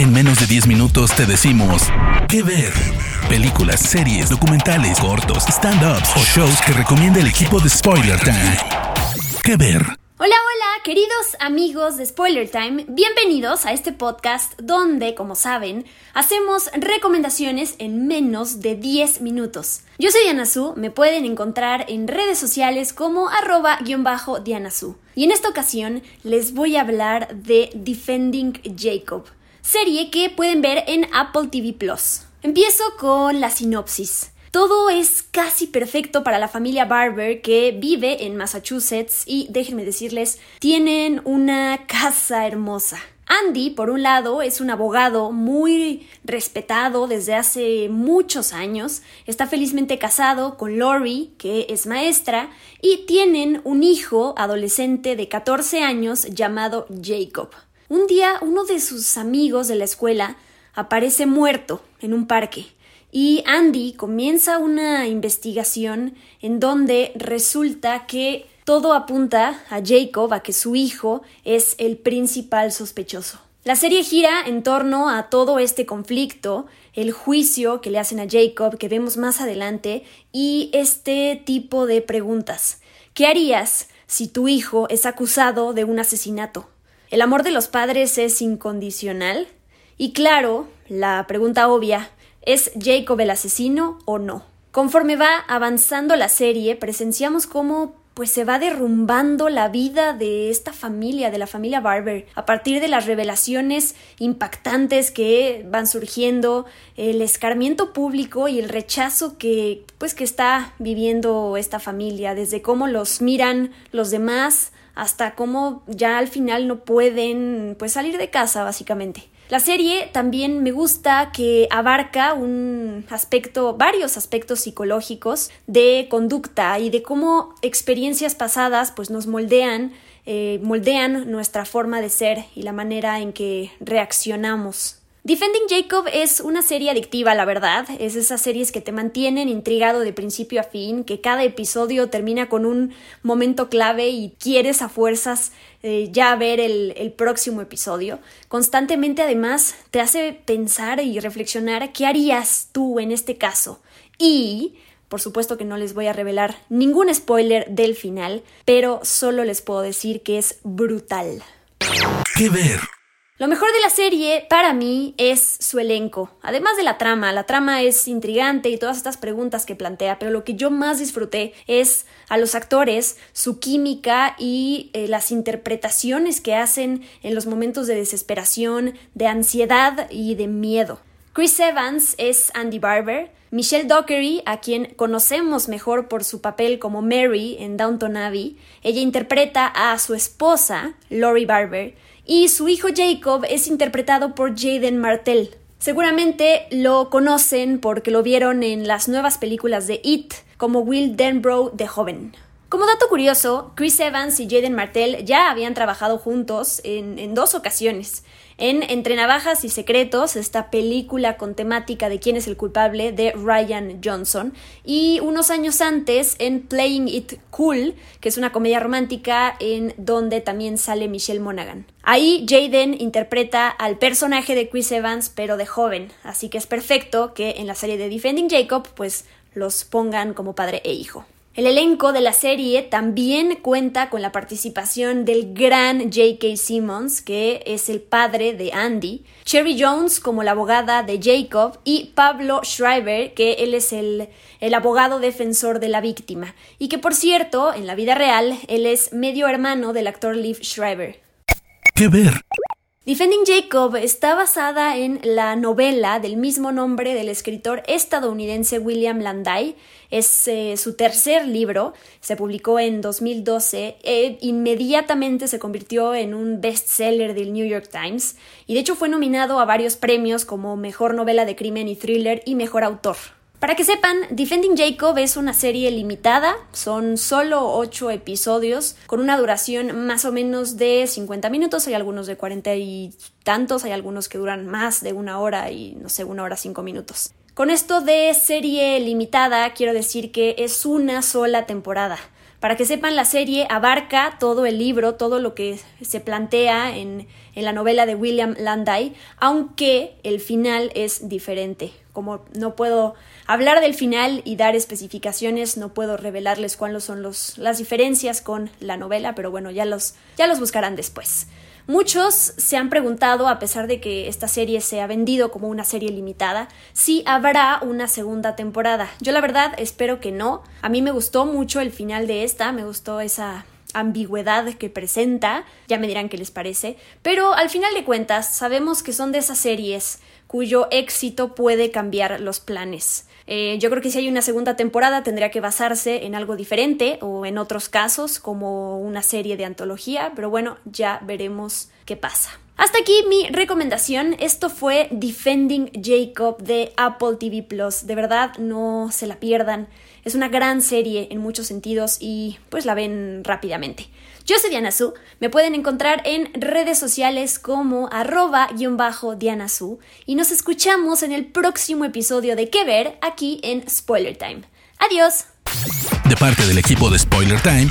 En menos de 10 minutos te decimos qué ver. Películas, series, documentales, cortos, stand-ups o shows que recomienda el equipo de Spoiler Time. ¿Qué ver? Hola, hola, queridos amigos de Spoiler Time, bienvenidos a este podcast donde, como saben, hacemos recomendaciones en menos de 10 minutos. Yo soy Diana Su, me pueden encontrar en redes sociales como arroba-diana Y en esta ocasión les voy a hablar de Defending Jacob, serie que pueden ver en Apple TV Plus. Empiezo con la sinopsis. Todo es casi perfecto para la familia Barber que vive en Massachusetts y déjenme decirles, tienen una casa hermosa. Andy, por un lado, es un abogado muy respetado desde hace muchos años, está felizmente casado con Lori, que es maestra, y tienen un hijo adolescente de 14 años llamado Jacob. Un día uno de sus amigos de la escuela aparece muerto en un parque y Andy comienza una investigación en donde resulta que todo apunta a Jacob, a que su hijo es el principal sospechoso. La serie gira en torno a todo este conflicto, el juicio que le hacen a Jacob, que vemos más adelante, y este tipo de preguntas. ¿Qué harías si tu hijo es acusado de un asesinato? ¿El amor de los padres es incondicional? Y claro, la pregunta obvia, ¿es Jacob el asesino o no? Conforme va avanzando la serie, presenciamos cómo pues se va derrumbando la vida de esta familia, de la familia Barber, a partir de las revelaciones impactantes que van surgiendo, el escarmiento público y el rechazo que pues que está viviendo esta familia, desde cómo los miran los demás, hasta cómo ya al final no pueden pues salir de casa básicamente. La serie también me gusta que abarca un aspecto, varios aspectos psicológicos de conducta y de cómo experiencias pasadas pues nos moldean, eh, moldean nuestra forma de ser y la manera en que reaccionamos Defending Jacob es una serie adictiva, la verdad. Es esas series que te mantienen intrigado de principio a fin, que cada episodio termina con un momento clave y quieres a fuerzas eh, ya ver el, el próximo episodio. Constantemente, además, te hace pensar y reflexionar qué harías tú en este caso. Y por supuesto que no les voy a revelar ningún spoiler del final, pero solo les puedo decir que es brutal. ¿Qué ver? Lo mejor de la serie para mí es su elenco, además de la trama. La trama es intrigante y todas estas preguntas que plantea, pero lo que yo más disfruté es a los actores, su química y eh, las interpretaciones que hacen en los momentos de desesperación, de ansiedad y de miedo. Chris Evans es Andy Barber, Michelle Dockery, a quien conocemos mejor por su papel como Mary en Downton Abbey, ella interpreta a su esposa, Lori Barber, y su hijo Jacob es interpretado por Jaden Martell. Seguramente lo conocen porque lo vieron en las nuevas películas de It como Will Denbrough de joven. Como dato curioso, Chris Evans y Jaden Martell ya habían trabajado juntos en, en, dos ocasiones. En Entre Navajas y Secretos, esta película con temática de quién es el culpable de Ryan Johnson, y unos años antes en Playing It Cool, que es una comedia romántica en donde también sale Michelle Monaghan. Ahí Jaden interpreta al personaje de Chris Evans, pero de joven, así que es perfecto que en la serie de Defending Jacob, pues los pongan como padre e hijo. El elenco de la serie también cuenta con la participación del gran J.K. Simmons, que es el padre de Andy, Cherry Jones como la abogada de Jacob y Pablo Schreiber, que él es el, el abogado defensor de la víctima, y que por cierto, en la vida real, él es medio hermano del actor Liv Schreiber. ¿Qué ver? Defending Jacob está basada en la novela del mismo nombre del escritor estadounidense William Landay. Es eh, su tercer libro, se publicó en 2012, e inmediatamente se convirtió en un bestseller del New York Times y de hecho fue nominado a varios premios como Mejor Novela de Crimen y Thriller y Mejor Autor. Para que sepan, Defending Jacob es una serie limitada, son solo 8 episodios con una duración más o menos de 50 minutos, hay algunos de 40 y tantos, hay algunos que duran más de una hora y no sé, una hora 5 minutos. Con esto de serie limitada quiero decir que es una sola temporada Para que sepan, la serie abarca todo el libro, todo lo que se plantea en, en la novela de William Landay, aunque el final es diferente. Como no puedo hablar del final y dar especificaciones, no puedo revelarles cuáles son los, las diferencias con la novela, pero bueno, ya los, ya los buscarán después. Muchos se han preguntado, a pesar de que esta serie se ha vendido como una serie limitada, si habrá una segunda temporada. Yo la verdad espero que no. A mí me gustó mucho el final de esta, me gustó esa ambigüedad que presenta, ya me dirán qué les parece, pero al final de cuentas sabemos que son de esas series cuyo éxito puede cambiar los planes. Eh, yo creo que si hay una segunda temporada tendría que basarse en algo diferente o en otros casos como una serie de antología, pero bueno, ya veremos qué pasa. Hasta aquí mi recomendación. Esto fue Defending Jacob de Apple TV Plus. De verdad, no se la pierdan. Es una gran serie en muchos sentidos y pues la ven rápidamente. Yo soy Diana Su, me pueden encontrar en redes sociales como arroba-diana Su y nos escuchamos en el próximo episodio de Que Ver aquí en Spoiler Time. Adiós. De parte del equipo de Spoiler Time,